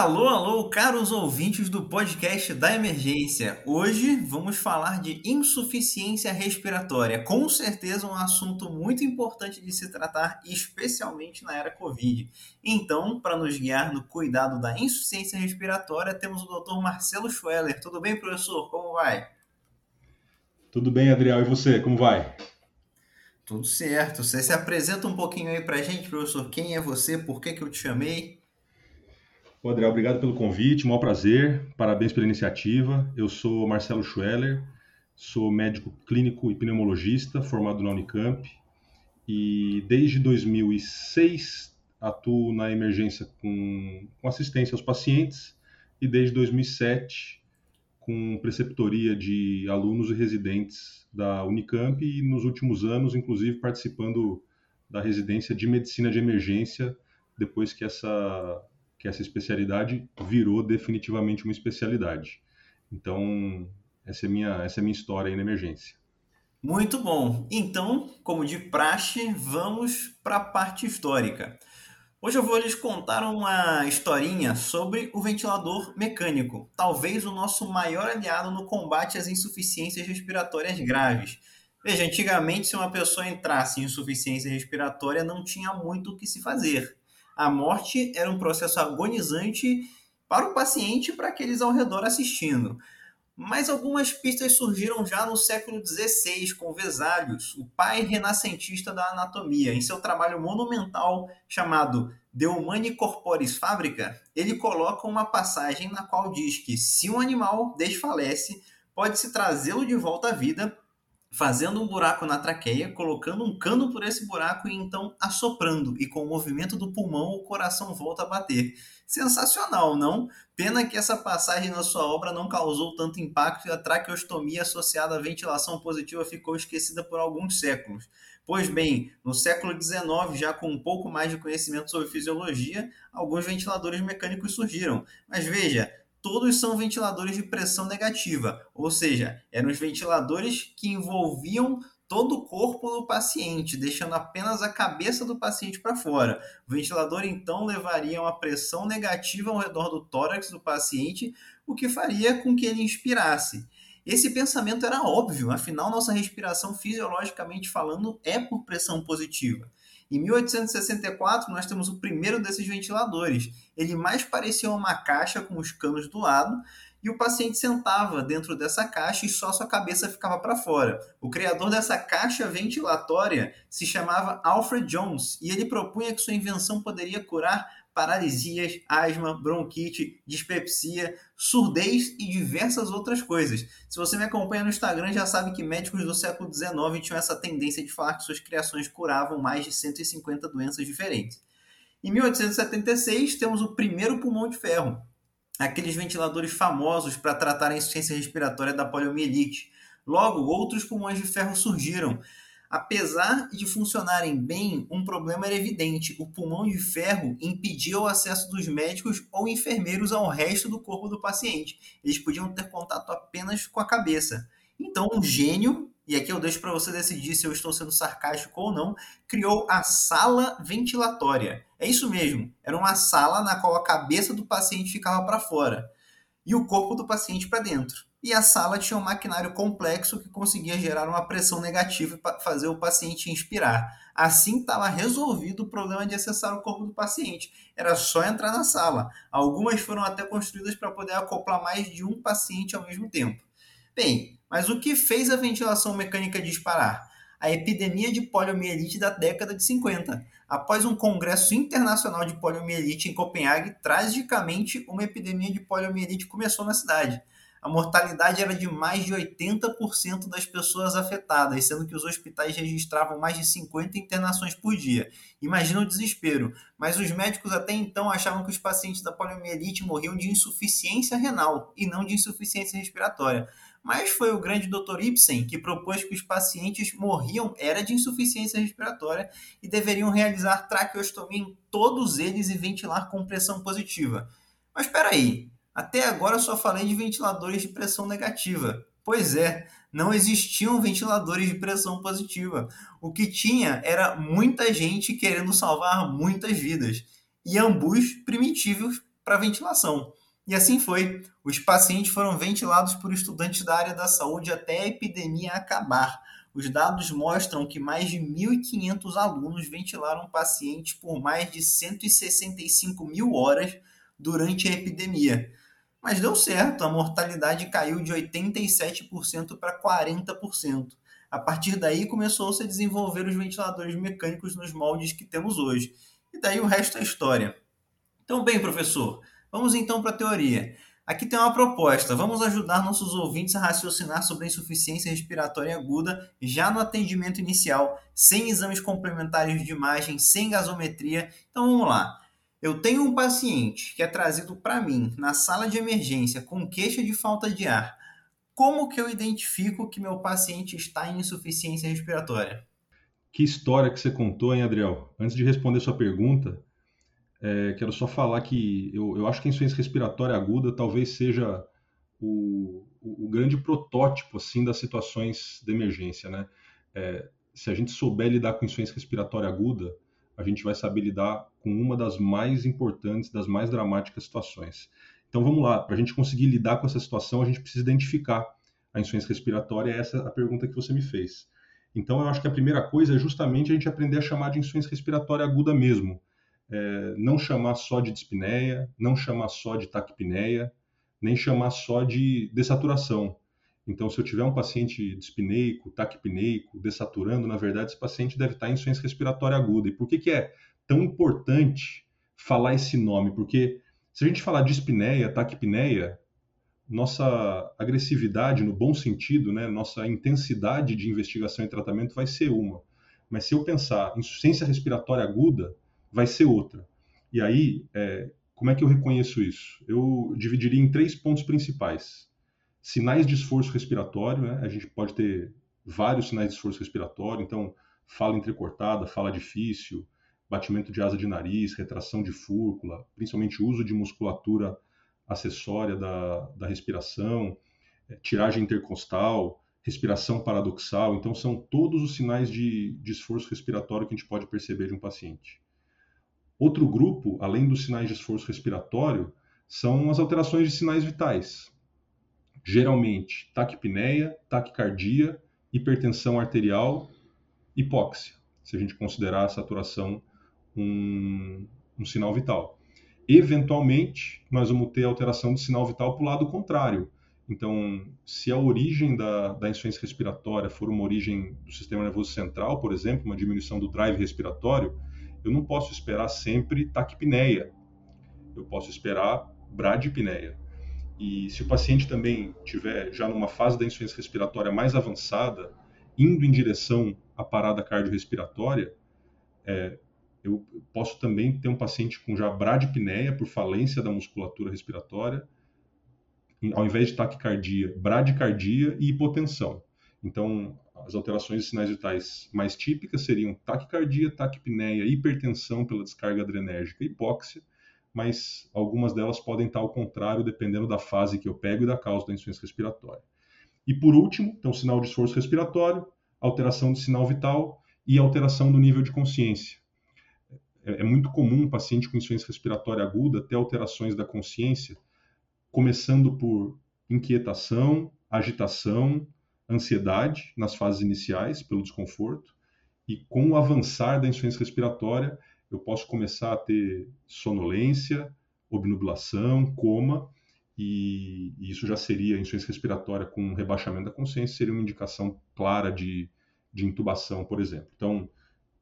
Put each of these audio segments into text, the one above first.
Alô, alô, caros ouvintes do podcast da emergência. Hoje vamos falar de insuficiência respiratória. Com certeza um assunto muito importante de se tratar, especialmente na era Covid. Então, para nos guiar no cuidado da insuficiência respiratória, temos o Dr. Marcelo Schweller. Tudo bem, professor? Como vai? Tudo bem, Adriel. E você, como vai? Tudo certo. Você se apresenta um pouquinho aí para a gente, professor? Quem é você? Por que, que eu te chamei? Ô, Adriel, obrigado pelo convite, maior prazer, parabéns pela iniciativa. Eu sou Marcelo Schweller, sou médico clínico e pneumologista formado na Unicamp. E desde 2006 atuo na emergência com, com assistência aos pacientes. E desde 2007 com preceptoria de alunos e residentes da Unicamp. E nos últimos anos, inclusive, participando da residência de medicina de emergência depois que essa que essa especialidade virou definitivamente uma especialidade. Então, essa é minha, essa é minha história aí na emergência. Muito bom. Então, como de praxe, vamos para a parte histórica. Hoje eu vou lhes contar uma historinha sobre o ventilador mecânico, talvez o nosso maior aliado no combate às insuficiências respiratórias graves. Veja, antigamente, se uma pessoa entrasse em insuficiência respiratória, não tinha muito o que se fazer a morte era um processo agonizante para o paciente e para aqueles ao redor assistindo. Mas algumas pistas surgiram já no século XVI com Vesalius, o pai renascentista da anatomia. Em seu trabalho monumental chamado De Humani Corporis Fabrica, ele coloca uma passagem na qual diz que se um animal desfalece, pode-se trazê-lo de volta à vida fazendo um buraco na traqueia, colocando um cano por esse buraco e então assoprando. E com o movimento do pulmão, o coração volta a bater. Sensacional, não? Pena que essa passagem na sua obra não causou tanto impacto e a traqueostomia associada à ventilação positiva ficou esquecida por alguns séculos. Pois bem, no século XIX, já com um pouco mais de conhecimento sobre fisiologia, alguns ventiladores mecânicos surgiram. Mas veja, todos são ventiladores de pressão negativa, ou seja, eram os ventiladores que envolviam todo o corpo do paciente, deixando apenas a cabeça do paciente para fora. O ventilador então levaria uma pressão negativa ao redor do tórax do paciente, o que faria com que ele inspirasse. Esse pensamento era óbvio, afinal, nossa respiração, fisiologicamente falando, é por pressão positiva. Em 1864, nós temos o primeiro desses ventiladores. Ele mais parecia uma caixa com os canos do lado e o paciente sentava dentro dessa caixa e só sua cabeça ficava para fora. O criador dessa caixa ventilatória se chamava Alfred Jones e ele propunha que sua invenção poderia curar paralisias, asma, bronquite, dispepsia, surdez e diversas outras coisas. Se você me acompanha no Instagram, já sabe que médicos do século XIX tinham essa tendência de falar que suas criações curavam mais de 150 doenças diferentes. Em 1876, temos o primeiro pulmão de ferro, aqueles ventiladores famosos para tratar a insuficiência respiratória da poliomielite. Logo, outros pulmões de ferro surgiram, Apesar de funcionarem bem, um problema era evidente: o pulmão de ferro impedia o acesso dos médicos ou enfermeiros ao resto do corpo do paciente. Eles podiam ter contato apenas com a cabeça. Então, um gênio, e aqui eu deixo para você decidir se eu estou sendo sarcástico ou não, criou a sala ventilatória. É isso mesmo, era uma sala na qual a cabeça do paciente ficava para fora e o corpo do paciente para dentro e a sala tinha um maquinário complexo que conseguia gerar uma pressão negativa para fazer o paciente inspirar. Assim estava resolvido o problema de acessar o corpo do paciente. Era só entrar na sala. Algumas foram até construídas para poder acoplar mais de um paciente ao mesmo tempo. Bem, mas o que fez a ventilação mecânica disparar? A epidemia de poliomielite da década de 50. Após um congresso internacional de poliomielite em Copenhague, tragicamente uma epidemia de poliomielite começou na cidade a mortalidade era de mais de 80% das pessoas afetadas, sendo que os hospitais registravam mais de 50 internações por dia. Imagina o desespero. Mas os médicos até então achavam que os pacientes da poliomielite morriam de insuficiência renal e não de insuficiência respiratória. Mas foi o grande Dr. Ibsen que propôs que os pacientes morriam era de insuficiência respiratória e deveriam realizar traqueostomia em todos eles e ventilar com pressão positiva. Mas espera aí, até agora só falei de ventiladores de pressão negativa. Pois é, não existiam ventiladores de pressão positiva. O que tinha era muita gente querendo salvar muitas vidas e ambos primitivos para ventilação. E assim foi. Os pacientes foram ventilados por estudantes da área da saúde até a epidemia acabar. Os dados mostram que mais de 1.500 alunos ventilaram pacientes por mais de 165 mil horas durante a epidemia. Mas deu certo, a mortalidade caiu de 87% para 40%. A partir daí começou-se a desenvolver os ventiladores mecânicos nos moldes que temos hoje. E daí o resto é história. Então, bem, professor, vamos então para a teoria. Aqui tem uma proposta. Vamos ajudar nossos ouvintes a raciocinar sobre a insuficiência respiratória aguda já no atendimento inicial, sem exames complementares de imagem, sem gasometria. Então vamos lá. Eu tenho um paciente que é trazido para mim na sala de emergência com queixa de falta de ar. Como que eu identifico que meu paciente está em insuficiência respiratória? Que história que você contou, hein, Adriel? Antes de responder sua pergunta, é, quero só falar que eu, eu acho que a insuficiência respiratória aguda talvez seja o, o, o, grande protótipo assim das situações de emergência, né? É, se a gente souber lidar com insuficiência respiratória aguda, a gente vai saber lidar com uma das mais importantes, das mais dramáticas situações. Então vamos lá, para a gente conseguir lidar com essa situação, a gente precisa identificar a insuficiência respiratória, essa é a pergunta que você me fez. Então eu acho que a primeira coisa é justamente a gente aprender a chamar de insuficiência respiratória aguda mesmo. É, não chamar só de dispneia, não chamar só de taquipneia, nem chamar só de dessaturação. Então, se eu tiver um paciente dispneico, taquipneico, dessaturando, na verdade, esse paciente deve estar em insuficiência respiratória aguda. E por que, que é tão importante falar esse nome? Porque se a gente falar dispneia, taquipneia, nossa agressividade, no bom sentido, né, nossa intensidade de investigação e tratamento vai ser uma. Mas se eu pensar em insuficiência respiratória aguda, vai ser outra. E aí, é, como é que eu reconheço isso? Eu dividiria em três pontos principais sinais de esforço respiratório, né? a gente pode ter vários sinais de esforço respiratório, então fala entrecortada, fala difícil, batimento de asa de nariz, retração de fúrcula, principalmente uso de musculatura acessória da, da respiração, é, tiragem intercostal, respiração paradoxal. Então, são todos os sinais de, de esforço respiratório que a gente pode perceber de um paciente. Outro grupo, além dos sinais de esforço respiratório, são as alterações de sinais vitais geralmente taquipneia, taquicardia, hipertensão arterial, hipóxia, se a gente considerar a saturação um, um sinal vital. Eventualmente, nós vamos ter alteração de sinal vital para o lado contrário. Então, se a origem da, da insuficiência respiratória for uma origem do sistema nervoso central, por exemplo, uma diminuição do drive respiratório, eu não posso esperar sempre taquipneia. Eu posso esperar bradipneia. E se o paciente também tiver já numa fase da insuficiência respiratória mais avançada, indo em direção à parada cardiorrespiratória, é, eu posso também ter um paciente com já bradipneia por falência da musculatura respiratória, ao invés de taquicardia, bradicardia e hipotensão. Então, as alterações de sinais vitais mais típicas seriam taquicardia, taquipneia, hipertensão pela descarga adrenérgica, hipóxia, mas algumas delas podem estar ao contrário, dependendo da fase que eu pego e da causa da insuficiência respiratória. E por último, então, sinal de esforço respiratório, alteração de sinal vital e alteração do nível de consciência. É, é muito comum um paciente com insuficiência respiratória aguda ter alterações da consciência, começando por inquietação, agitação, ansiedade nas fases iniciais, pelo desconforto, e com o avançar da insuficiência respiratória, eu posso começar a ter sonolência, obnublação, coma, e, e isso já seria insuficiência respiratória com rebaixamento da consciência, seria uma indicação clara de, de intubação, por exemplo. Então,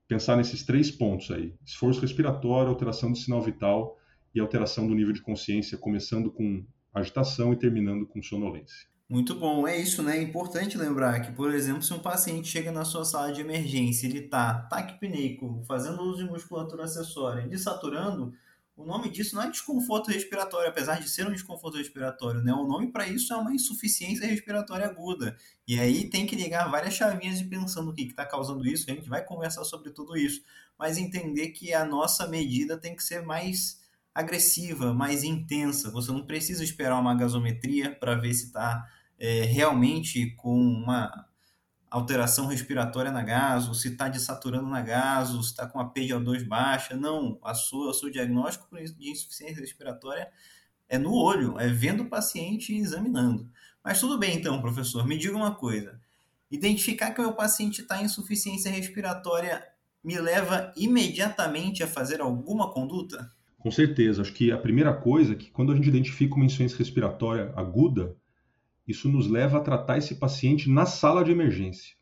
pensar nesses três pontos aí: esforço respiratório, alteração do sinal vital e alteração do nível de consciência, começando com agitação e terminando com sonolência. Muito bom, é isso, né? É importante lembrar que, por exemplo, se um paciente chega na sua sala de emergência e ele está taquipneico, fazendo uso de musculatura acessória, desaturando, o nome disso não é desconforto respiratório, apesar de ser um desconforto respiratório, né? O nome para isso é uma insuficiência respiratória aguda. E aí tem que ligar várias chavinhas e pensando o que está causando isso, a gente vai conversar sobre tudo isso, mas entender que a nossa medida tem que ser mais agressiva, mais intensa. Você não precisa esperar uma gasometria para ver se está é, realmente com uma alteração respiratória na gaso, se está desaturando na gaso, se está com a PGO2 baixa. Não, a sua, o seu diagnóstico de insuficiência respiratória é no olho, é vendo o paciente e examinando. Mas tudo bem então, professor, me diga uma coisa. Identificar que o meu paciente está em insuficiência respiratória me leva imediatamente a fazer alguma conduta? Com certeza. Acho que a primeira coisa é que quando a gente identifica uma insuficiência respiratória aguda, isso nos leva a tratar esse paciente na sala de emergência.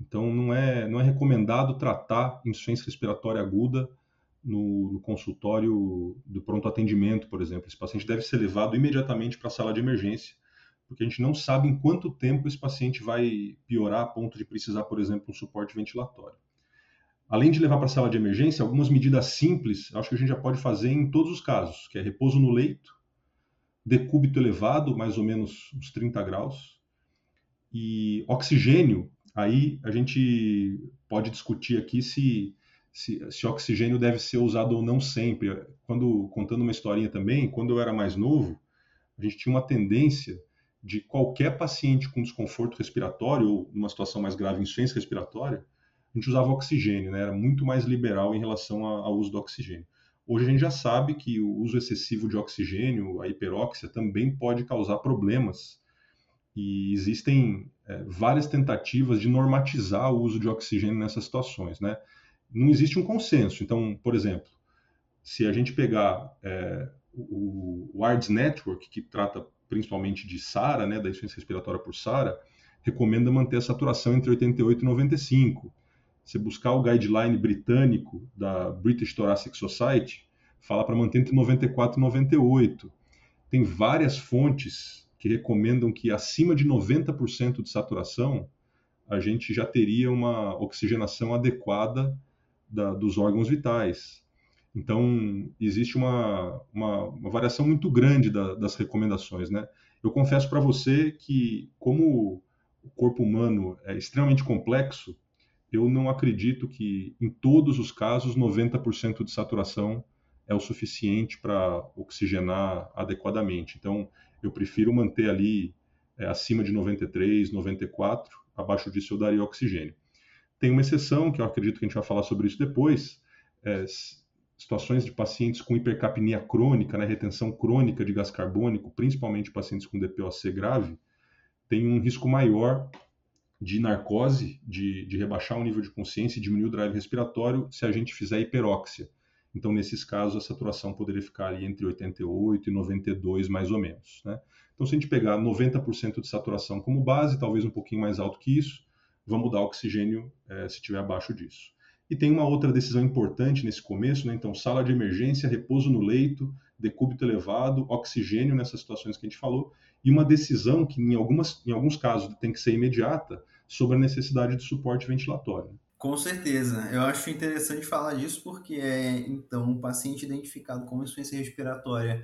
Então, não é, não é recomendado tratar insuficiência respiratória aguda no, no, consultório do pronto atendimento, por exemplo. Esse paciente deve ser levado imediatamente para a sala de emergência, porque a gente não sabe em quanto tempo esse paciente vai piorar a ponto de precisar, por exemplo, um suporte ventilatório além de levar para a sala de emergência, algumas medidas simples, acho que a gente já pode fazer em todos os casos, que é repouso no leito, decúbito elevado, mais ou menos uns 30 graus, e oxigênio, aí a gente pode discutir aqui se, se, se oxigênio deve ser usado ou não sempre. Quando contando uma historinha também, quando eu era mais novo, a gente tinha uma tendência de qualquer paciente com desconforto respiratório ou numa situação mais grave, insuficiência respiratória, a gente usava oxigênio, né? era muito mais liberal em relação ao uso do oxigênio. Hoje a gente já sabe que o uso excessivo de oxigênio, a hiperóxia, também pode causar problemas. E existem é, várias tentativas de normatizar o uso de oxigênio nessas situações. Né? Não existe um consenso. Então, por exemplo, se a gente pegar é, o, o ARDS Network, que trata principalmente de SARA, né, da insuficiência respiratória por SARA, recomenda manter a saturação entre 88 e 95 você buscar o guideline britânico da British Thoracic Society, fala para manter entre 94 e 98. Tem várias fontes que recomendam que acima de 90% de saturação a gente já teria uma oxigenação adequada da, dos órgãos vitais. Então, existe uma, uma, uma variação muito grande da, das recomendações. Né? Eu confesso para você que, como o corpo humano é extremamente complexo, eu não acredito que em todos os casos 90% de saturação é o suficiente para oxigenar adequadamente. Então, eu prefiro manter ali é, acima de 93, 94, abaixo disso eu daria oxigênio. Tem uma exceção, que eu acredito que a gente vai falar sobre isso depois, é, situações de pacientes com hipercapnia crônica, né, retenção crônica de gás carbônico, principalmente pacientes com DPOC grave, tem um risco maior de narcose, de, de rebaixar o nível de consciência e diminuir o drive respiratório se a gente fizer hiperóxia. Então, nesses casos, a saturação poderia ficar ali entre 88 e 92, mais ou menos. Né? Então, se a gente pegar 90% de saturação como base, talvez um pouquinho mais alto que isso, vamos dar oxigênio é, se estiver abaixo disso. E tem uma outra decisão importante nesse começo, né? então, sala de emergência, repouso no leito, decúbito elevado, oxigênio nessas situações que a gente falou, e uma decisão que, em, algumas, em alguns casos, tem que ser imediata, sobre a necessidade de suporte ventilatório. Com certeza. Eu acho interessante falar disso porque é, então, um paciente identificado com insuficiência respiratória,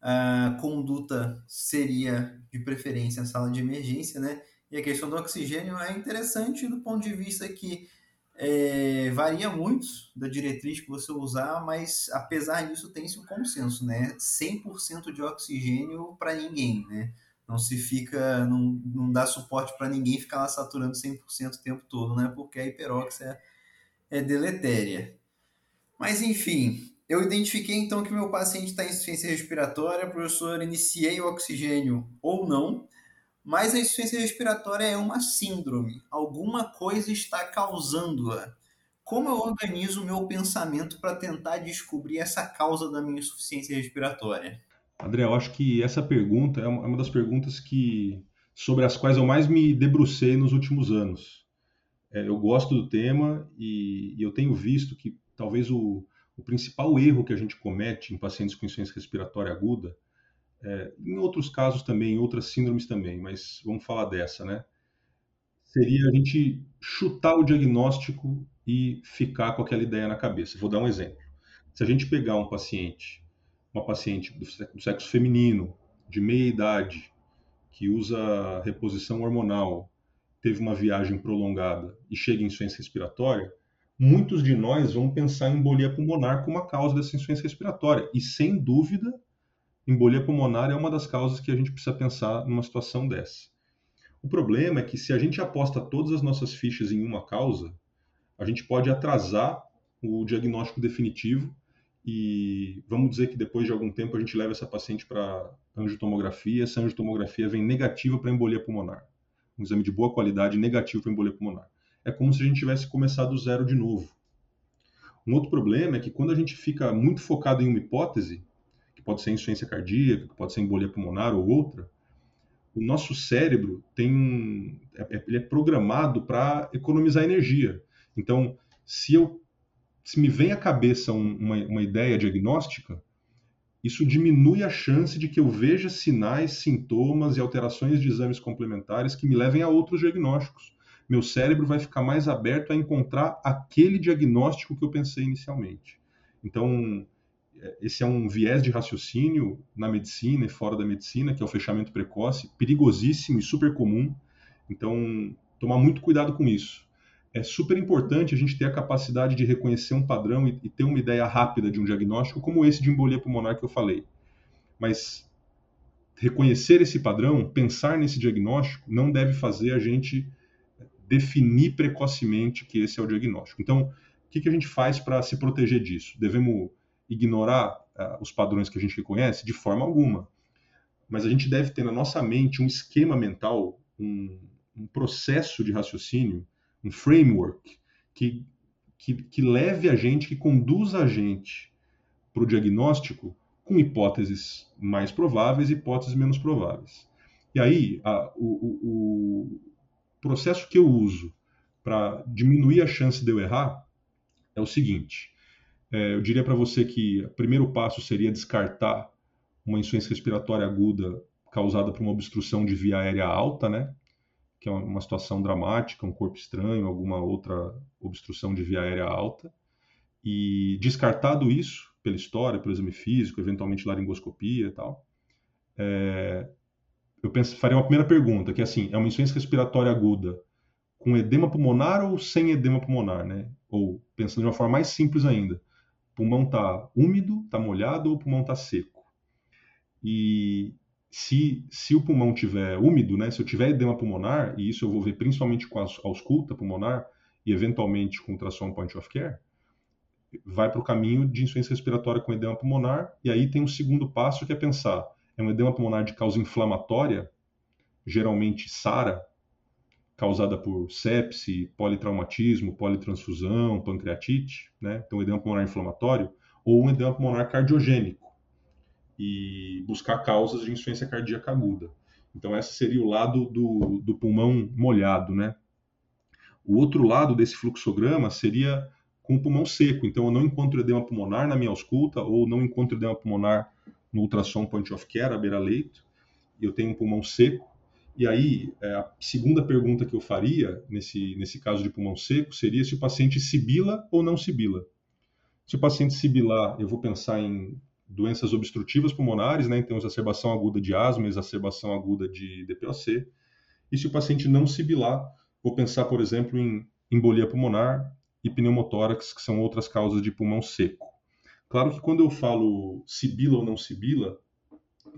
a conduta seria, de preferência, a sala de emergência, né? E a questão do oxigênio é interessante do ponto de vista que é, varia muito da diretriz que você usar, mas apesar disso tem-se um consenso, né? 100% de oxigênio para ninguém, né? Não se fica, não, não dá suporte para ninguém ficar lá saturando 100% o tempo todo, né? Porque a hiperóxia é, é deletéria. Mas enfim, eu identifiquei então que meu paciente está em insuficiência respiratória, professor, iniciei o oxigênio ou não, mas a insuficiência respiratória é uma síndrome, alguma coisa está causando-a. Como eu organizo o meu pensamento para tentar descobrir essa causa da minha insuficiência respiratória? André, eu acho que essa pergunta é uma das perguntas que sobre as quais eu mais me debrucei nos últimos anos. É, eu gosto do tema e, e, eu tenho visto que talvez o, o, principal erro que a gente comete em pacientes com insuficiência respiratória aguda, é, em outros casos também, em outras síndromes também, mas vamos falar dessa, né? Seria a gente chutar o diagnóstico e ficar com aquela ideia na cabeça. Vou dar um exemplo. Se a gente pegar um paciente uma paciente do sexo feminino, de meia idade, que usa reposição hormonal, teve uma viagem prolongada e chega em insuficiência respiratória, muitos de nós vão pensar em embolia pulmonar como a causa dessa insuficiência respiratória. E, sem dúvida, embolia pulmonar é uma das causas que a gente precisa pensar numa situação dessa. O problema é que se a gente aposta todas as nossas fichas em uma causa, a gente pode atrasar o diagnóstico definitivo e vamos dizer que depois de algum tempo a gente leva essa paciente para angiotomografia, essa angiotomografia vem negativa para embolia pulmonar. Um exame de boa qualidade negativo para embolia pulmonar. É como se a gente tivesse começado do zero de novo. Um outro problema é que quando a gente fica muito focado em uma hipótese, que pode ser insuficiência cardíaca, que pode ser embolia pulmonar ou outra, o nosso cérebro tem um, é, é, ele é programado para economizar energia. Então, se eu se me vem à cabeça um, uma, uma ideia diagnóstica, isso diminui a chance de que eu veja sinais, sintomas e alterações de exames complementares que me levem a outros diagnósticos. Meu cérebro vai ficar mais aberto a encontrar aquele diagnóstico que eu pensei inicialmente. Então, esse é um viés de raciocínio na medicina e fora da medicina, que é o fechamento precoce, perigosíssimo e super comum. Então, tomar muito cuidado com isso é super importante a gente ter a capacidade de reconhecer um padrão e, e, ter uma ideia rápida de um diagnóstico, como esse de embolia pulmonar que eu falei. Mas reconhecer esse padrão, pensar nesse diagnóstico, não deve fazer a gente definir precocemente que esse é o diagnóstico. Então, o que, que a gente faz para se proteger disso? Devemos ignorar uh, os padrões que a gente reconhece? De forma alguma. Mas a gente deve ter na nossa mente um esquema mental, um, um processo de raciocínio um framework que, que, que leve a gente, que conduza a gente para o diagnóstico com hipóteses mais prováveis e hipóteses menos prováveis. E aí, a, o, o, processo que eu uso para diminuir a chance de eu errar é o seguinte: é, eu diria para você que o primeiro passo seria descartar uma insuficiência respiratória aguda causada por uma obstrução de via aérea alta, né? Que é uma situação dramática, um corpo estranho, alguma outra obstrução de via aérea alta. E descartado isso, pela história, pelo exame físico, eventualmente laringoscopia e tal, é, eu penso, faria uma primeira pergunta, que é assim, é uma insuficiência respiratória aguda com edema pulmonar ou sem edema pulmonar, né? Ou, pensando de uma forma mais simples ainda, pulmão está úmido, está molhado ou pulmão está seco? E se, se o pulmão tiver úmido, né, se eu tiver edema pulmonar, e isso eu vou ver principalmente com a ausculta pulmonar e eventualmente com ultrassom point of care, vai para o caminho de insuficiência respiratória com edema pulmonar, e aí tem um segundo passo que é pensar, é um edema pulmonar de causa inflamatória, geralmente SARA, causada por sepse, politraumatismo, politransfusão, pancreatite, né? então edema pulmonar inflamatório, ou um edema pulmonar cardiogênico, e buscar causas de insuficiência cardíaca aguda. Então, esse seria o lado do, do pulmão molhado, né? O outro lado desse fluxograma seria com o pulmão seco. Então, eu não encontro edema pulmonar na minha ausculta ou não encontro edema pulmonar no ultrassom point of care, à beira-leito. Eu tenho um pulmão seco. E aí, é, a segunda pergunta que eu faria nesse, nesse caso de pulmão seco seria se o paciente sibila ou não sibila. Se o paciente sibilar, eu vou pensar em doenças obstrutivas pulmonares, né? Então, exacerbação aguda de asma, exacerbação aguda de DPOC. E se o paciente não sibilar, vou pensar, por exemplo, em embolia pulmonar e pneumotórax, que são outras causas de pulmão seco. Claro que quando eu falo sibila ou não sibila,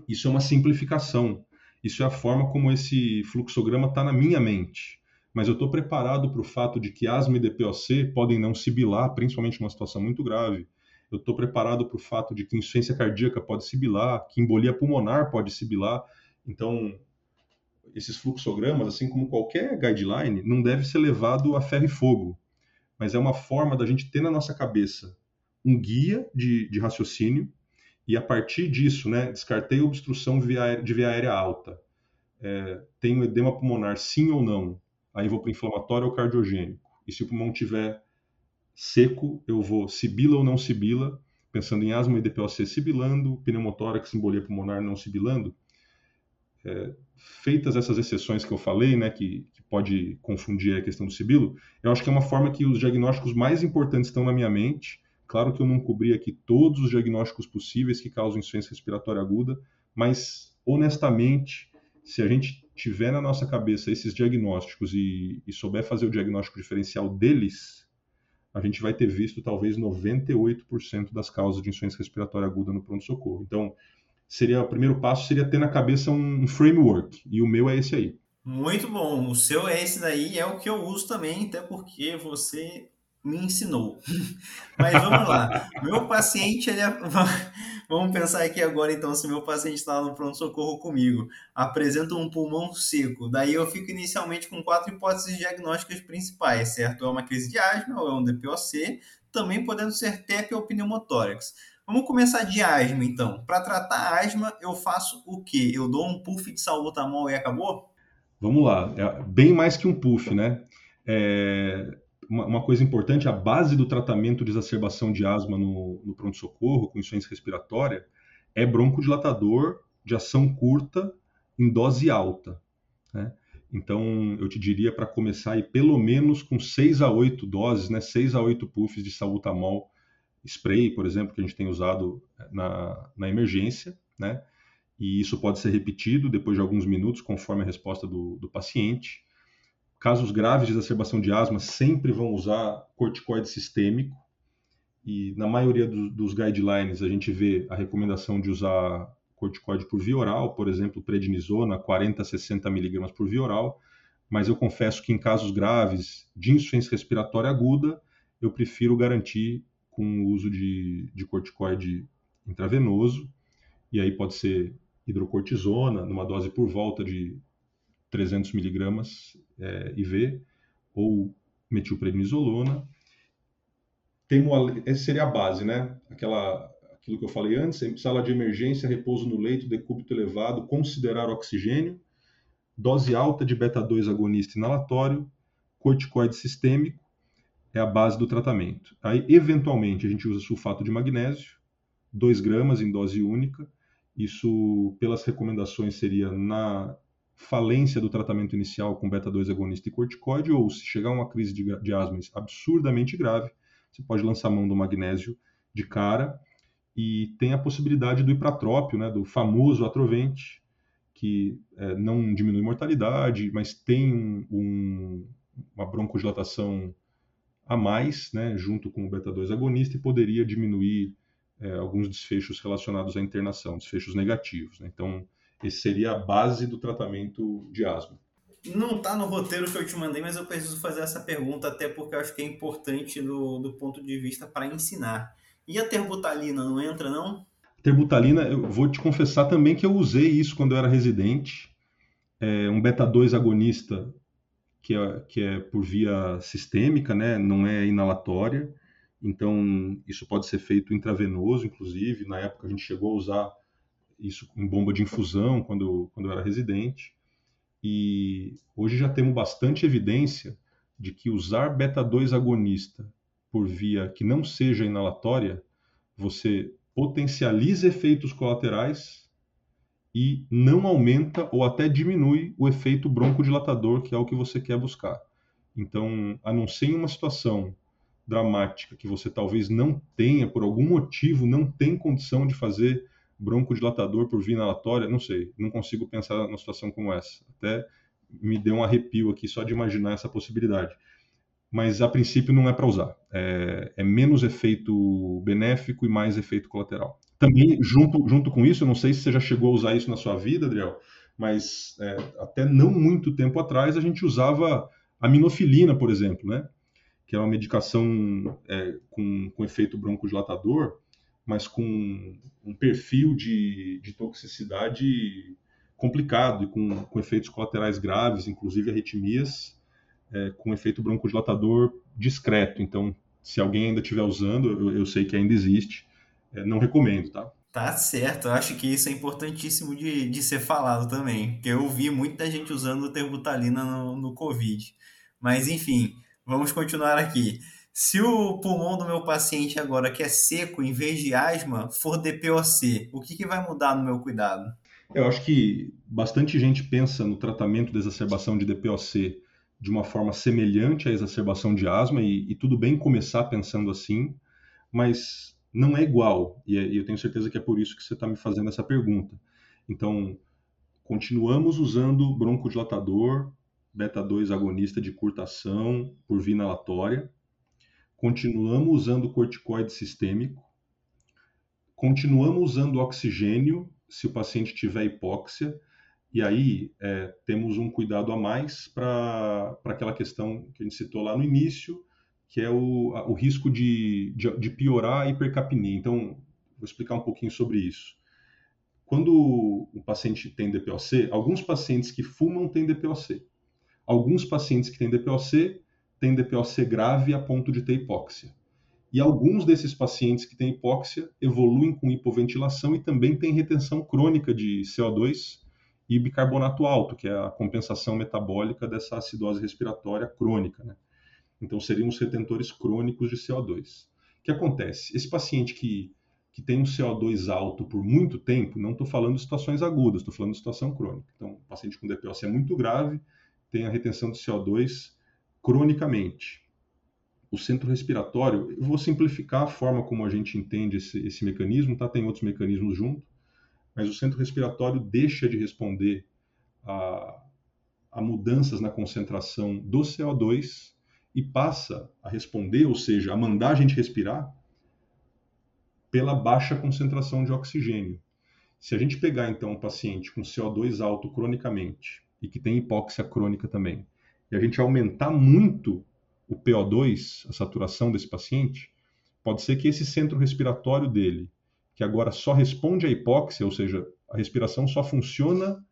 isso é uma simplificação. Isso é a forma como esse fluxograma está na minha mente. Mas eu estou preparado para o fato de que asma e DPOC podem não sibilar, principalmente numa situação muito grave eu estou preparado para o fato de que insuficiência cardíaca pode sibilar, que embolia pulmonar pode sibilar. Então, esses fluxogramas, assim como qualquer guideline, não deve ser levado a ferro e fogo, mas é uma forma da gente ter na nossa cabeça um guia de, de raciocínio e a partir disso, né, descartei obstrução via de via aérea alta. É, tenho edema pulmonar, sim ou não? Aí vou para inflamatório ou cardiogênico. E se o pulmão tiver seco, eu vou sibila ou não sibila, pensando em asma e DPOC sibilando, pneumotórax, embolia pulmonar não sibilando. É, feitas essas exceções que eu falei, né, que, que, pode confundir a questão do sibilo, eu acho que é uma forma que os diagnósticos mais importantes estão na minha mente. Claro que eu não cobri aqui todos os diagnósticos possíveis que causam insuficiência respiratória aguda, mas honestamente, se a gente tiver na nossa cabeça esses diagnósticos e, e souber fazer o diagnóstico diferencial deles, a gente vai ter visto talvez 98% das causas de insuficiência respiratória aguda no pronto-socorro. Então, seria o primeiro passo seria ter na cabeça um framework, e o meu é esse aí. Muito bom. O seu é esse daí, é o que eu uso também, até porque você me ensinou. Mas vamos lá. Meu paciente, ele é... vamos pensar aqui agora então, se meu paciente está no pronto-socorro comigo, apresenta um pulmão seco, daí eu fico inicialmente com quatro hipóteses diagnósticas principais, certo? É uma crise de asma, ou é um DPOC, também podendo ser TEP ou pneumotórax. Vamos começar de asma, então. Para tratar asma, eu faço o quê? Eu dou um puff de salbutamol e acabou? Vamos lá. É bem mais que um puff, né? É, uma, uma, coisa importante, a base do tratamento de exacerbação de asma no, no pronto-socorro, com insuficiência respiratória, é broncodilatador de ação curta em dose alta. Né? Então, eu te diria para começar aí pelo menos com 6 a 8 doses, né? 6 a 8 puffs de salbutamol spray, por exemplo, que a gente tem usado na, na emergência, né? E isso pode ser repetido depois de alguns minutos, conforme a resposta do, do paciente. Casos graves de exacerbação de asma sempre vão usar corticoide sistêmico, e na maioria do, dos guidelines a gente vê a recomendação de usar corticoide por via oral, por exemplo, prednisona, 40 a 60 miligramas por via oral, mas eu confesso que em casos graves de insuficiência respiratória aguda, eu prefiro garantir com o uso de, de corticoide intravenoso, e aí pode ser hidrocortisona, numa dose por volta de 300 miligramas é, IV, ou metilprednisolona. Essa seria a base, né? Aquela, aquilo que eu falei antes, sala de emergência, repouso no leito, decúbito elevado, considerar oxigênio, dose alta de beta-2 agonista inalatório, corticoide sistêmico, é a base do tratamento. Aí, eventualmente, a gente usa sulfato de magnésio, 2 gramas em dose única. Isso, pelas recomendações, seria na falência do tratamento inicial com beta-2 agonista e corticoide, ou se chegar uma crise de, de asma absurdamente grave, você pode lançar mão do magnésio de cara. E tem a possibilidade do hipratrópio, né, do famoso atrovente, que é, não diminui mortalidade, mas tem um, uma broncodilatação a mais, né, junto com o beta-2 agonista, e poderia diminuir é, alguns desfechos relacionados à internação, desfechos negativos. Né? Então, esse seria a base do tratamento de asma. Não está no roteiro que eu te mandei, mas eu preciso fazer essa pergunta, até porque eu acho que é importante do, do ponto de vista para ensinar. E a terbutalina não entra, não? Terbutalina, eu vou te confessar também que eu usei isso quando eu era residente. É um beta-2 agonista que é, que é por via sistêmica, né? não é inalatória. Então, isso pode ser feito intravenoso, inclusive. Na época, a gente chegou a usar isso em bomba de infusão quando, quando eu era residente. E hoje já temos bastante evidência de que usar beta-2 agonista por via que não seja inalatória, você potencializa efeitos colaterais e não aumenta ou até diminui o efeito broncodilatador, que é o que você quer buscar. Então, a não ser em uma situação dramática que você talvez não tenha, por algum motivo, não tem condição de fazer broncodilatador por via inalatória, não sei, não consigo pensar numa situação como essa. Até me deu um arrepio aqui só de imaginar essa possibilidade. Mas a princípio não é para usar. É, é, menos efeito benéfico e mais efeito colateral. Também, junto, junto com isso, eu não sei se você já chegou a usar isso na sua vida, Adriel, mas é, até não muito tempo atrás a gente usava aminofilina, por exemplo, né? que é uma medicação é, com, com efeito broncodilatador, mas com um perfil de, de toxicidade complicado e com, com, efeitos colaterais graves, inclusive arritmias, é, com efeito broncodilatador discreto. Então, se alguém ainda estiver usando, eu, eu, sei que ainda existe, é, não recomendo, tá? Tá certo, eu acho que isso é importantíssimo de, de ser falado também, porque eu vi muita gente usando o terbutalina no, no Covid. Mas, enfim, vamos continuar aqui. Se o pulmão do meu paciente agora que é seco, em vez de asma, for DPOC, o que, que vai mudar no meu cuidado? Eu acho que bastante gente pensa no tratamento da exacerbação de DPOC de uma forma semelhante à exacerbação de asma, e, e tudo bem começar pensando assim, mas não é igual, e, é, e eu tenho certeza que é por isso que você está me fazendo essa pergunta. Então, continuamos usando broncodilatador, beta-2 agonista de curta ação por via inalatória, continuamos usando corticoide sistêmico, continuamos usando oxigênio se o paciente tiver hipóxia, E aí é, temos um cuidado a mais para aquela questão que a gente citou lá no início, que é o, o risco de, de, de piorar a hipercapnia. Então, vou explicar um pouquinho sobre isso. Quando o paciente tem DPOC, alguns pacientes que fumam têm DPOC. Alguns pacientes que têm DPOC têm DPOC grave a ponto de ter hipóxia. E alguns desses pacientes que têm hipóxia evoluem com hipoventilação e também têm retenção crônica de CO2 e bicarbonato alto, que é a compensação metabólica dessa acidose respiratória crônica. Né? Então, seriam os retentores crônicos de CO2. O que acontece? Esse paciente que que tem um CO2 alto por muito tempo, não estou falando de situações agudas, estou falando de situação crônica. Então, paciente com DPOC é muito grave, tem a retenção de CO2 cronicamente. O centro respiratório, eu vou simplificar a forma como a gente entende esse, esse mecanismo, tá? tem outros mecanismos junto, mas o centro respiratório deixa de responder a, a mudanças na concentração do CO2 e passa a responder, ou seja, a mandar a gente respirar pela baixa concentração de oxigênio. Se a gente pegar então um paciente com CO2 alto cronicamente e que tem hipóxia crônica também, e a gente aumentar muito o PO2, a saturação desse paciente, pode ser que esse centro respiratório dele, que agora só responde à hipóxia, ou seja, a respiração só funciona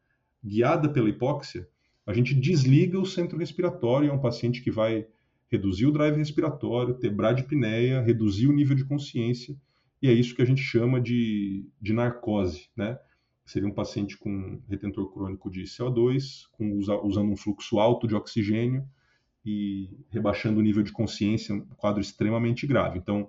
guiada pela hipóxia, a gente desliga o centro respiratório, é um paciente que vai reduzir o drive respiratório, ter bradipneia, reduzir o nível de consciência, e é isso que a gente chama de, de narcose, né? Seria um paciente com retentor crônico de CO2, com, usando um fluxo alto de oxigênio e rebaixando o nível de consciência, um quadro extremamente grave. Então,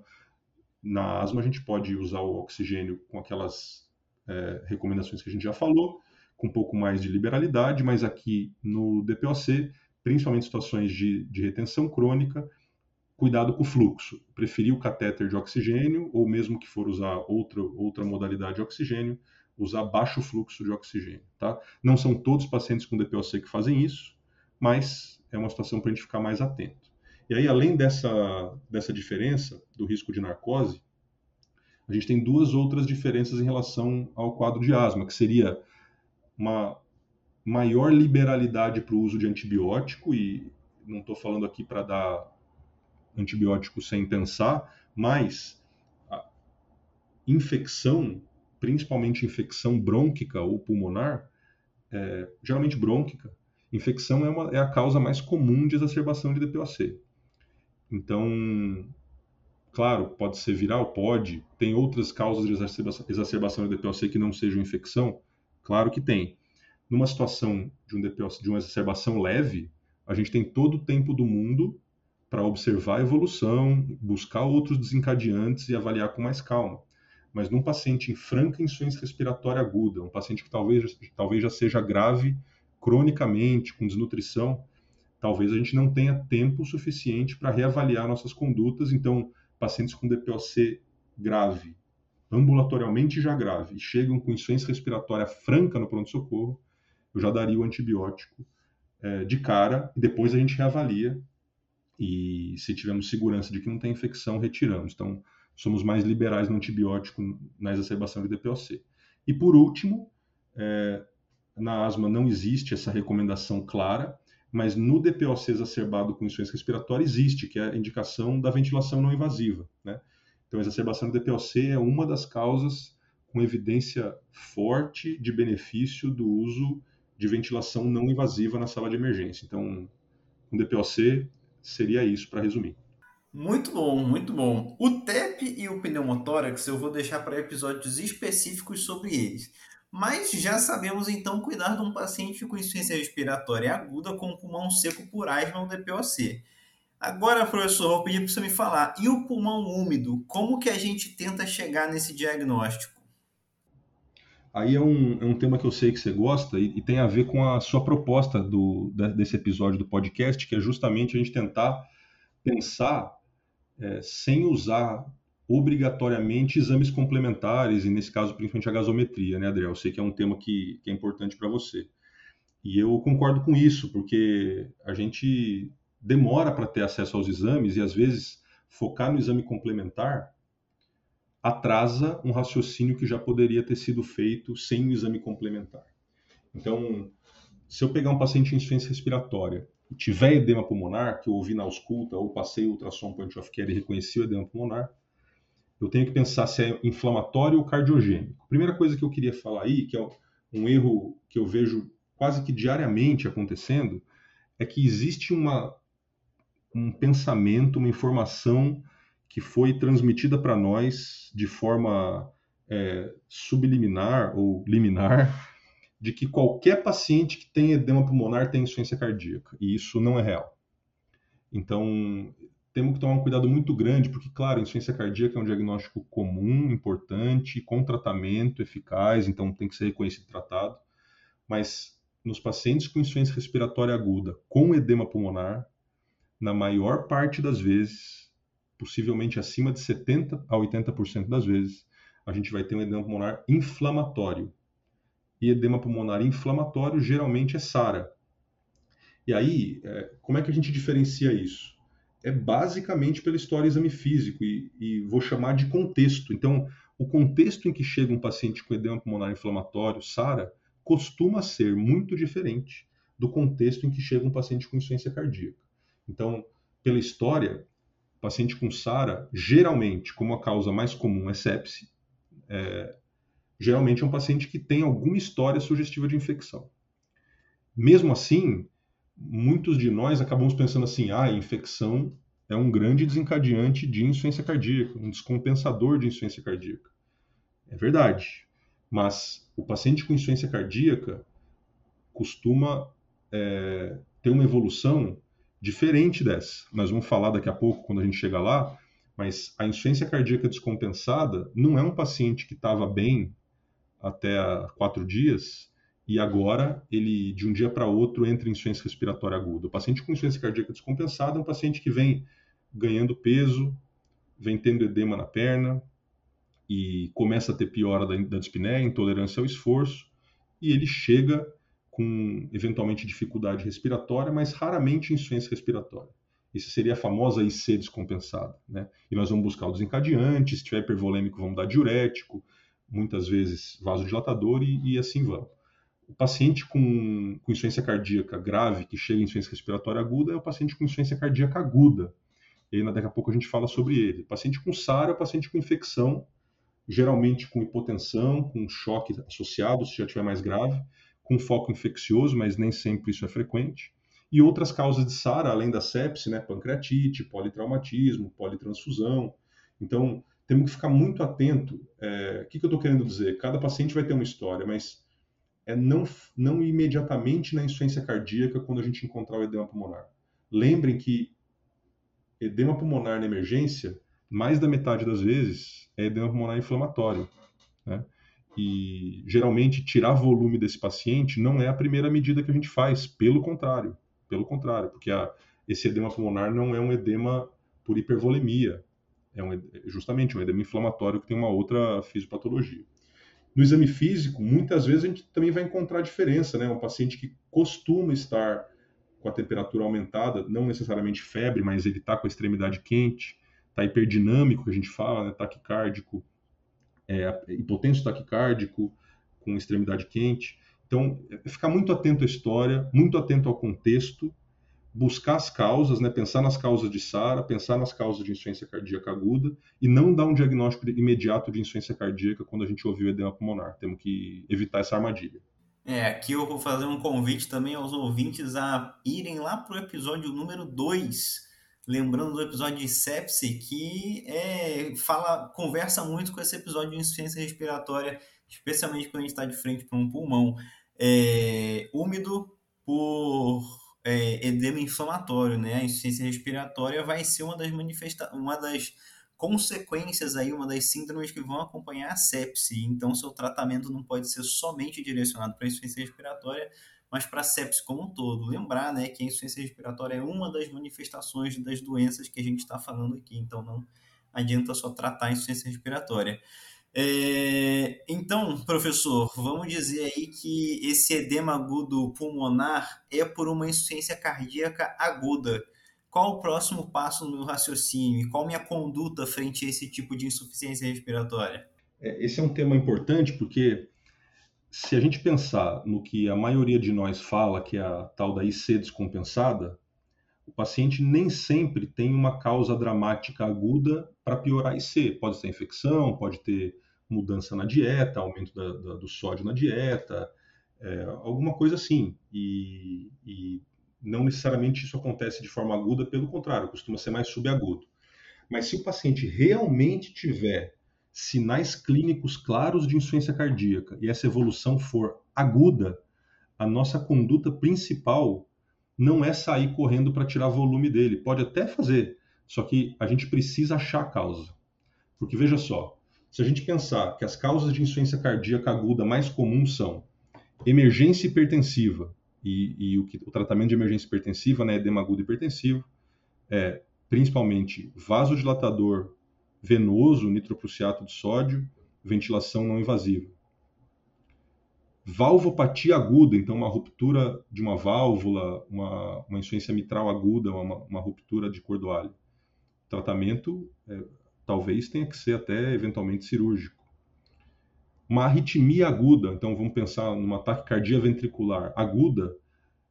na asma, a gente pode usar o oxigênio com aquelas é, recomendações que a gente já falou, com um pouco mais de liberalidade, mas aqui no DPOC, principalmente situações de, de retenção crônica, cuidado com o fluxo. Preferir o catéter de oxigênio, ou mesmo que for usar outra, outra modalidade de oxigênio, usar baixo fluxo de oxigênio. Tá? Não são todos os pacientes com DPOC que fazem isso, mas é uma situação para a gente ficar mais atento. E aí, além dessa, dessa diferença do risco de narcose, a gente tem duas outras diferenças em relação ao quadro de asma, que seria uma maior liberalidade para o uso de antibiótico, e não estou falando aqui para dar antibiótico sem pensar, mas a infecção, principalmente infecção brônquica ou pulmonar, é, geralmente brônquica, infecção é, uma, é a causa mais comum de exacerbação de DPOC. Então, claro, pode ser viral, pode. Tem outras causas de exacerbação de DPOC que não sejam infecção? Claro que tem. Numa situação de um DPOC, de uma exacerbação leve, a gente tem todo o tempo do mundo para observar a evolução, buscar outros desencadeantes e avaliar com mais calma. Mas num paciente em franca insuficiência respiratória aguda, um paciente que talvez, talvez já seja grave cronicamente, com desnutrição, talvez a gente não tenha tempo suficiente para reavaliar nossas condutas. Então, pacientes com DPOC grave, ambulatorialmente já grave, chegam com insuficiência respiratória franca no pronto-socorro, eu já daria o antibiótico é, de cara e depois a gente reavalia e se tivermos segurança de que não tem infecção, retiramos. Então, somos mais liberais no antibiótico na exacerbação de DPOC. E por último, é, na asma não existe essa recomendação clara, mas no DPOC exacerbado com insuficiência respiratória existe, que é a indicação da ventilação não invasiva. Né? Então, a exacerbação de DPOC é uma das causas com evidência forte de benefício do uso de ventilação não invasiva na sala de emergência. Então, com DPOC, seria isso para resumir. Muito bom, muito bom. O TEP e o pneumotórax eu vou deixar para episódios específicos sobre eles. Mas já sabemos então cuidar de um paciente com insuficiência respiratória aguda com pulmão seco por asma ou DPOC. Agora, professor, vou pedir para você me falar, e o pulmão úmido, como que a gente tenta chegar nesse diagnóstico? Aí é um, é um tema que eu sei que você gosta e, e tem a ver com a sua proposta do, desse episódio do podcast, que é justamente a gente tentar pensar é, sem usar obrigatoriamente exames complementares, e nesse caso principalmente a gasometria, né, Adriel? Eu sei que é um tema que, que é importante para você. E eu concordo com isso, porque a gente demora para ter acesso aos exames e às vezes focar no exame complementar atrasa um raciocínio que já poderia ter sido feito sem o exame complementar. Então, se eu pegar um paciente em insuficiência respiratória tiver edema pulmonar, que eu ouvi na ausculta ou passei o ultrassom point of care e reconheci o edema pulmonar, eu tenho que pensar se é inflamatório ou cardiogênico. Primeira coisa que eu queria falar aí, que é um erro que eu vejo quase que diariamente acontecendo, é que existe uma, um pensamento, uma informação que foi transmitida para nós de forma é, subliminar ou liminar de que qualquer paciente que tem edema pulmonar tem insuficiência cardíaca, e isso não é real. Então, temos que tomar um cuidado muito grande, porque, claro, insuficiência cardíaca é um diagnóstico comum, importante, com tratamento eficaz, então tem que ser reconhecido e tratado, mas nos pacientes com insuficiência respiratória aguda com edema pulmonar, na maior parte das vezes, possivelmente acima de 70 a 80% das vezes, a gente vai ter um edema pulmonar inflamatório. E edema pulmonar inflamatório geralmente é SARA. E aí, é, como é que a gente diferencia isso? É basicamente pela história exame físico e, e vou chamar de contexto. Então, o contexto em que chega um paciente com edema pulmonar inflamatório, SARA, costuma ser muito diferente do contexto em que chega um paciente com insuficiência cardíaca. Então, pela história, paciente com SARA, geralmente, como a causa mais comum é sepse, é, geralmente é um paciente que tem alguma história sugestiva de infecção. Mesmo assim, muitos de nós acabamos pensando assim: ah, infecção é um grande desencadeante de insuficiência cardíaca, um descompensador de insuficiência cardíaca. É verdade, mas o paciente com insuficiência cardíaca costuma é, ter uma evolução diferente dessa. Nós vamos falar daqui a pouco, quando a gente chegar lá, mas a insuficiência cardíaca descompensada não é um paciente que estava bem até quatro dias e agora ele, de um dia para outro, entra em insuficiência respiratória aguda. O paciente com insuficiência cardíaca descompensada é um paciente que vem ganhando peso, vem tendo edema na perna e começa a ter piora da, da dispneia, intolerância ao esforço, e ele chega com eventualmente dificuldade respiratória, mas raramente insuficiência respiratória. Isso seria a famosa IC descompensada. Né? E nós vamos buscar o desencadeante, se tiver hipervolêmico, vamos dar diurético, muitas vezes vasodilatador e, e assim vamos. O paciente com, com insuficiência cardíaca grave, que chega em insuficiência respiratória aguda, é o paciente com insuficiência cardíaca aguda. E aí, daqui a pouco a gente fala sobre ele. O paciente com SARA é o paciente com infecção, geralmente com hipotensão, com choque associado, se já tiver mais grave, com foco infeccioso, mas nem sempre isso é frequente e outras causas de SARA, além da sepse, né, pancreatite, politraumatismo, politransfusão. Então, temos que ficar muito atento. É, o que, que eu estou querendo dizer? Cada paciente vai ter uma história, mas é não, não imediatamente na insuficiência cardíaca quando a gente encontrar o edema pulmonar. Lembrem que edema pulmonar na emergência, mais da metade das vezes, é edema pulmonar inflamatório. Né? E geralmente tirar volume desse paciente não é a primeira medida que a gente faz, pelo contrário. Pelo contrário, porque a, esse edema pulmonar não é um edema por hipervolemia, é um, justamente um edema inflamatório que tem uma outra fisiopatologia. No exame físico, muitas vezes a gente também vai encontrar diferença, né? Um paciente que costuma estar com a temperatura aumentada, não necessariamente febre, mas ele está com a extremidade quente, está hiperdinâmico, que a gente fala, né? taquicárdico, é, hipotenso taquicárdico, com extremidade quente. Então, é ficar muito atento à história, muito atento ao contexto, buscar as causas, né, pensar nas causas de SARA, pensar nas causas de insuficiência cardíaca aguda e não dar um diagnóstico imediato de insuficiência cardíaca quando a gente ouvir o edema pulmonar. Temos que evitar essa armadilha. É, aqui eu vou fazer um convite também aos ouvintes a irem lá para o episódio número 2, lembrando do episódio de sepse, que é, fala, conversa muito com esse episódio de insuficiência respiratória, especialmente quando a gente está de frente para um pulmão é, úmido por é, edema inflamatório, né? A insuficiência respiratória vai ser uma das manifesta uma das consequências aí, uma das síndromes que vão acompanhar a sepse. Então, seu tratamento não pode ser somente direcionado para a insuficiência respiratória, mas para a sepse como um todo. Lembrar, né, que a insuficiência respiratória é uma das manifestações das doenças que a gente está falando aqui. Então, não adianta só tratar a insuficiência respiratória. É, então, professor, vamos dizer aí que esse edema agudo pulmonar é por uma insuficiência cardíaca aguda. Qual o próximo passo no meu raciocínio e qual minha conduta frente a esse tipo de insuficiência respiratória? É, esse é um tema importante porque se a gente pensar no que a maioria de nós fala, que é a tal da IC descompensada, o paciente nem sempre tem uma causa dramática aguda para piorar IC. Pode ser infecção, pode ter mudança na dieta, aumento da, da, do sódio na dieta, é, alguma coisa assim. E, e, não necessariamente isso acontece de forma aguda, pelo contrário, costuma ser mais subagudo. Mas se o paciente realmente tiver sinais clínicos claros de insuficiência cardíaca e essa evolução for aguda, a nossa conduta principal não é sair correndo para tirar volume dele. Pode até fazer, só que a gente precisa achar a causa. Porque veja só, se a gente pensar que as causas de insuficiência cardíaca aguda mais comuns são emergência hipertensiva, e, e o, que, o, tratamento de emergência hipertensiva, né, edema agudo hipertensivo, é principalmente vasodilatador venoso, nitroprusiato de sódio, ventilação não invasiva. Valvopatia aguda, então uma ruptura de uma válvula, uma, uma insuficiência mitral aguda, uma, uma ruptura de cordoalho. Tratamento é, talvez tenha que ser até eventualmente cirúrgico. Uma arritmia aguda, então vamos pensar numa taquicardia ventricular aguda,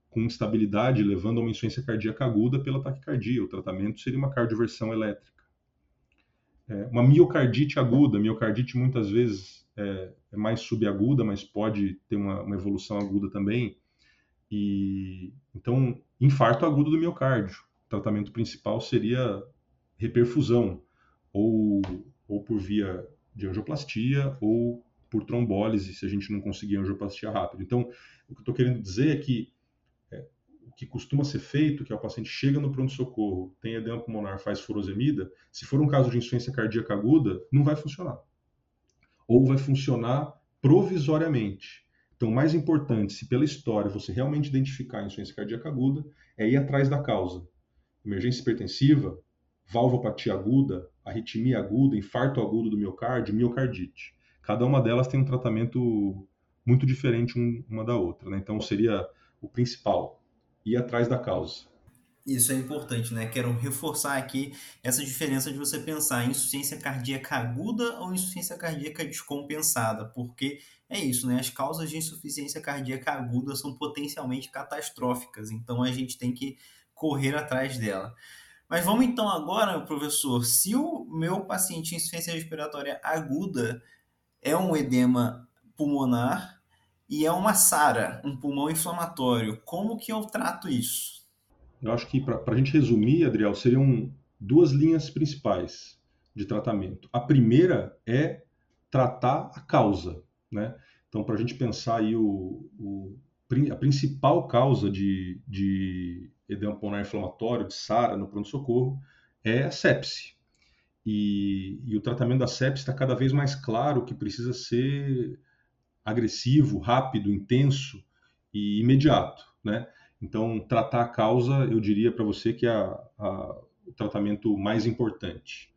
com instabilidade, levando a uma insuficiência cardíaca aguda pela taquicardia. O tratamento seria uma cardioversão elétrica. É, uma miocardite aguda, miocardite muitas vezes é, é mais subaguda, mas pode ter uma, uma, evolução aguda também. E então, infarto agudo do miocárdio. O tratamento principal seria reperfusão, ou, ou por via de angioplastia, ou por trombólise, se a gente não conseguir angioplastia rápida. Então, o que eu estou querendo dizer é que que costuma ser feito, que é o paciente chega no pronto-socorro, tem edema pulmonar, faz furosemida, se for um caso de insuficiência cardíaca aguda, não vai funcionar. Ou vai funcionar provisoriamente. Então, o mais importante, se pela história você realmente identificar a insuficiência cardíaca aguda, é ir atrás da causa. Emergência hipertensiva, valvopatia aguda, arritmia aguda, infarto agudo do miocárdio, miocardite. Cada uma delas tem um tratamento muito diferente uma da outra. Né? Então, seria o principal ir atrás da causa. Isso é importante, né? Quero reforçar aqui essa diferença de você pensar em insuficiência cardíaca aguda ou insuficiência cardíaca descompensada, porque é isso, né? As causas de insuficiência cardíaca aguda são potencialmente catastróficas, então a gente tem que correr atrás dela. Mas vamos então agora, professor, se o meu paciente em insuficiência respiratória aguda é um edema pulmonar, e é uma SARA, um pulmão inflamatório. Como que eu trato isso? Eu acho que, para a gente resumir, Adriel, seriam duas linhas principais de tratamento. A primeira é tratar a causa, né? Então, para a gente pensar aí o, o, a principal causa de, de edema pulmonar inflamatório, de SARA no pronto-socorro, é a sepse. E, e, o tratamento da sepse está cada vez mais claro que precisa ser agressivo, rápido, intenso e imediato, né? Então, tratar a causa, eu diria para você que é a, a, o tratamento mais importante.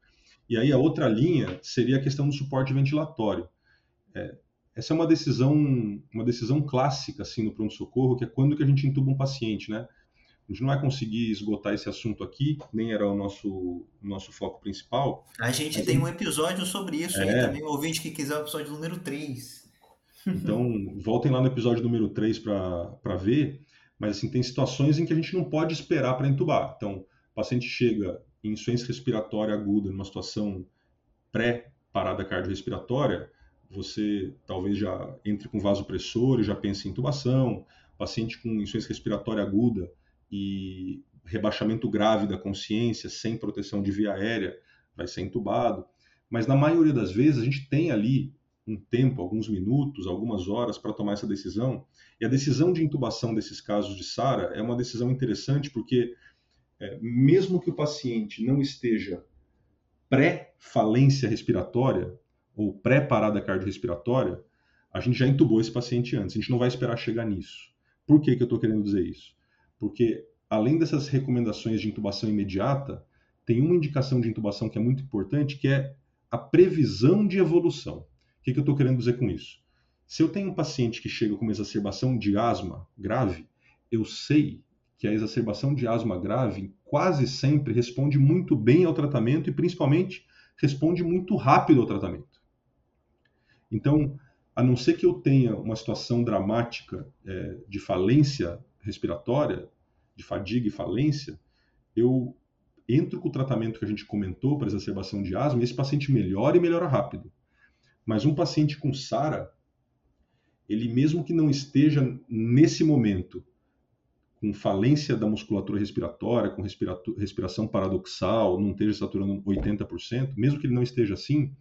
E aí a outra linha seria a questão do suporte ventilatório. É, essa é uma decisão, uma decisão clássica assim no pronto socorro, que é quando que a gente intuba um paciente, né? A gente não vai conseguir esgotar esse assunto aqui, nem era o nosso, nosso foco principal. A gente tem um episódio sobre isso é... aí também, o ouvinte que quiser o episódio número 3. Então, voltem lá no episódio número 3 para ver. Mas, assim, tem situações em que a gente não pode esperar para entubar. Então, o paciente chega em insuficiência respiratória aguda, numa situação pré-parada cardiorrespiratória, você talvez já entre com vasopressor e já pense em intubação. Paciente com insuficiência respiratória aguda e rebaixamento grave da consciência, sem proteção de via aérea, vai ser intubado. Mas na maioria das vezes a gente tem ali um tempo, alguns minutos, algumas horas para tomar essa decisão. E a decisão de intubação desses casos de SARA é uma decisão interessante porque, é, mesmo que o paciente não esteja pré-falência respiratória ou pré-parada cardiorrespiratória, a gente já intubou esse paciente antes. A gente não vai esperar chegar nisso. Por que, que eu estou querendo dizer isso? Porque, além dessas recomendações de intubação imediata, tem uma indicação de intubação que é muito importante, que é a previsão de evolução. O que, que eu estou querendo dizer com isso? Se eu tenho um paciente que chega com uma exacerbação de asma grave, eu sei que a exacerbação de asma grave quase sempre responde muito bem ao tratamento e, principalmente, responde muito rápido ao tratamento. Então, a não ser que eu tenha uma situação dramática é, de falência respiratória, de fadiga e falência, eu entro com o tratamento que a gente comentou para exacerbação de asma e esse paciente melhora e melhora rápido. Mas um paciente com SARA, ele mesmo que não esteja nesse momento com falência da musculatura respiratória, com respiração paradoxal, não esteja saturando 80%, mesmo que ele não esteja assim,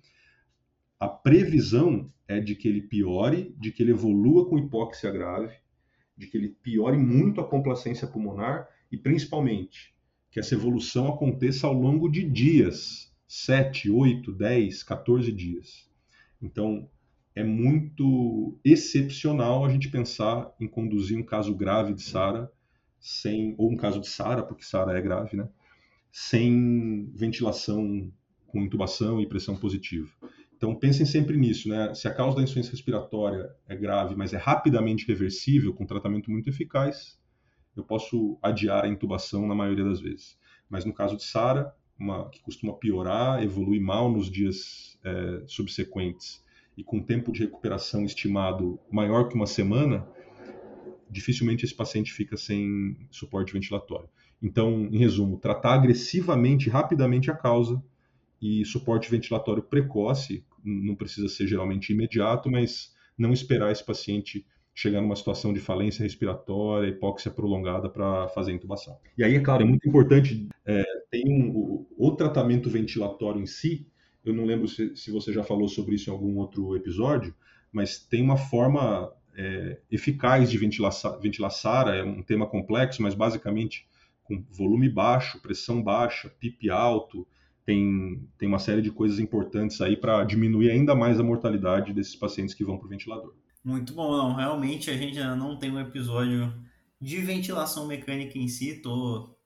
a previsão é de que ele piore, de que ele evolua com hipóxia grave, de que ele piore muito a complacência pulmonar e, principalmente, que essa evolução aconteça ao longo de dias 7, 8, 10, 14 dias. Então, é muito excepcional a gente pensar em conduzir um caso grave de SARA sem ou um caso de SARA, porque SARA é grave, né? Sem ventilação com intubação e pressão positiva. Então pensem sempre nisso, né? Se a causa da insuficiência respiratória é grave, mas é rapidamente reversível com tratamento muito eficaz, eu posso adiar a intubação na maioria das vezes. Mas no caso de SARA, uma, que costuma piorar, evolui mal nos dias é, subsequentes e com tempo de recuperação estimado maior que uma semana, dificilmente esse paciente fica sem suporte ventilatório. Então, em resumo, tratar agressivamente, rapidamente a causa e suporte ventilatório precoce, não precisa ser geralmente imediato, mas não esperar esse paciente chegar numa situação de falência respiratória, hipóxia prolongada para fazer intubação. E aí, é claro, é muito importante, é, tem um, o, o, tratamento ventilatório em si, eu não lembro se, se, você já falou sobre isso em algum outro episódio, mas tem uma forma é, eficaz de ventilar, ventilar SARA, é um tema complexo, mas basicamente com volume baixo, pressão baixa, PIP alto, tem, tem uma série de coisas importantes aí para diminuir ainda mais a mortalidade desses pacientes que vão para o ventilador. Muito bom, não. Realmente a gente ainda não tem um episódio de ventilação mecânica em si. Estou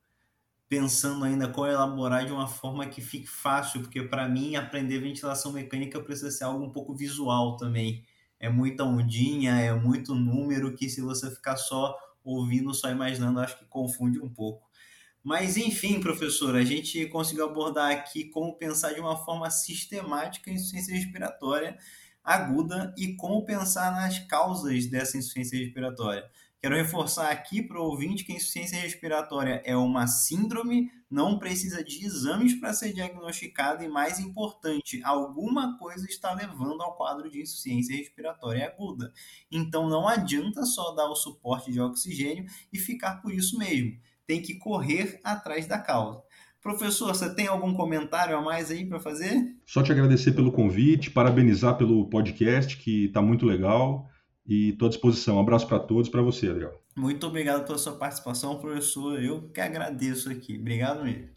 pensando ainda como elaborar de uma forma que fique fácil, porque para mim aprender ventilação mecânica precisa ser algo um pouco visual também é muita ondinha, é muito número que se você ficar só ouvindo, só imaginando, acho que confunde um pouco. Mas enfim, professor, a gente conseguiu abordar aqui como pensar de uma forma sistemática a insuficiência respiratória aguda e como pensar nas causas dessa insuficiência respiratória. Quero reforçar aqui para o ouvinte que a insuficiência respiratória é uma síndrome, não precisa de exames para ser diagnosticada e, mais importante, alguma coisa está levando ao quadro de insuficiência respiratória aguda. Então, não adianta só dar o suporte de oxigênio e ficar por isso mesmo. Tem que correr atrás da causa. Professor, você tem algum comentário a mais aí para fazer? Só te agradecer pelo convite, parabenizar pelo podcast, que está muito legal e estou à disposição. Um abraço para todos, para você, Adriel. Muito obrigado pela sua participação, professor. Eu que agradeço aqui. Obrigado mesmo.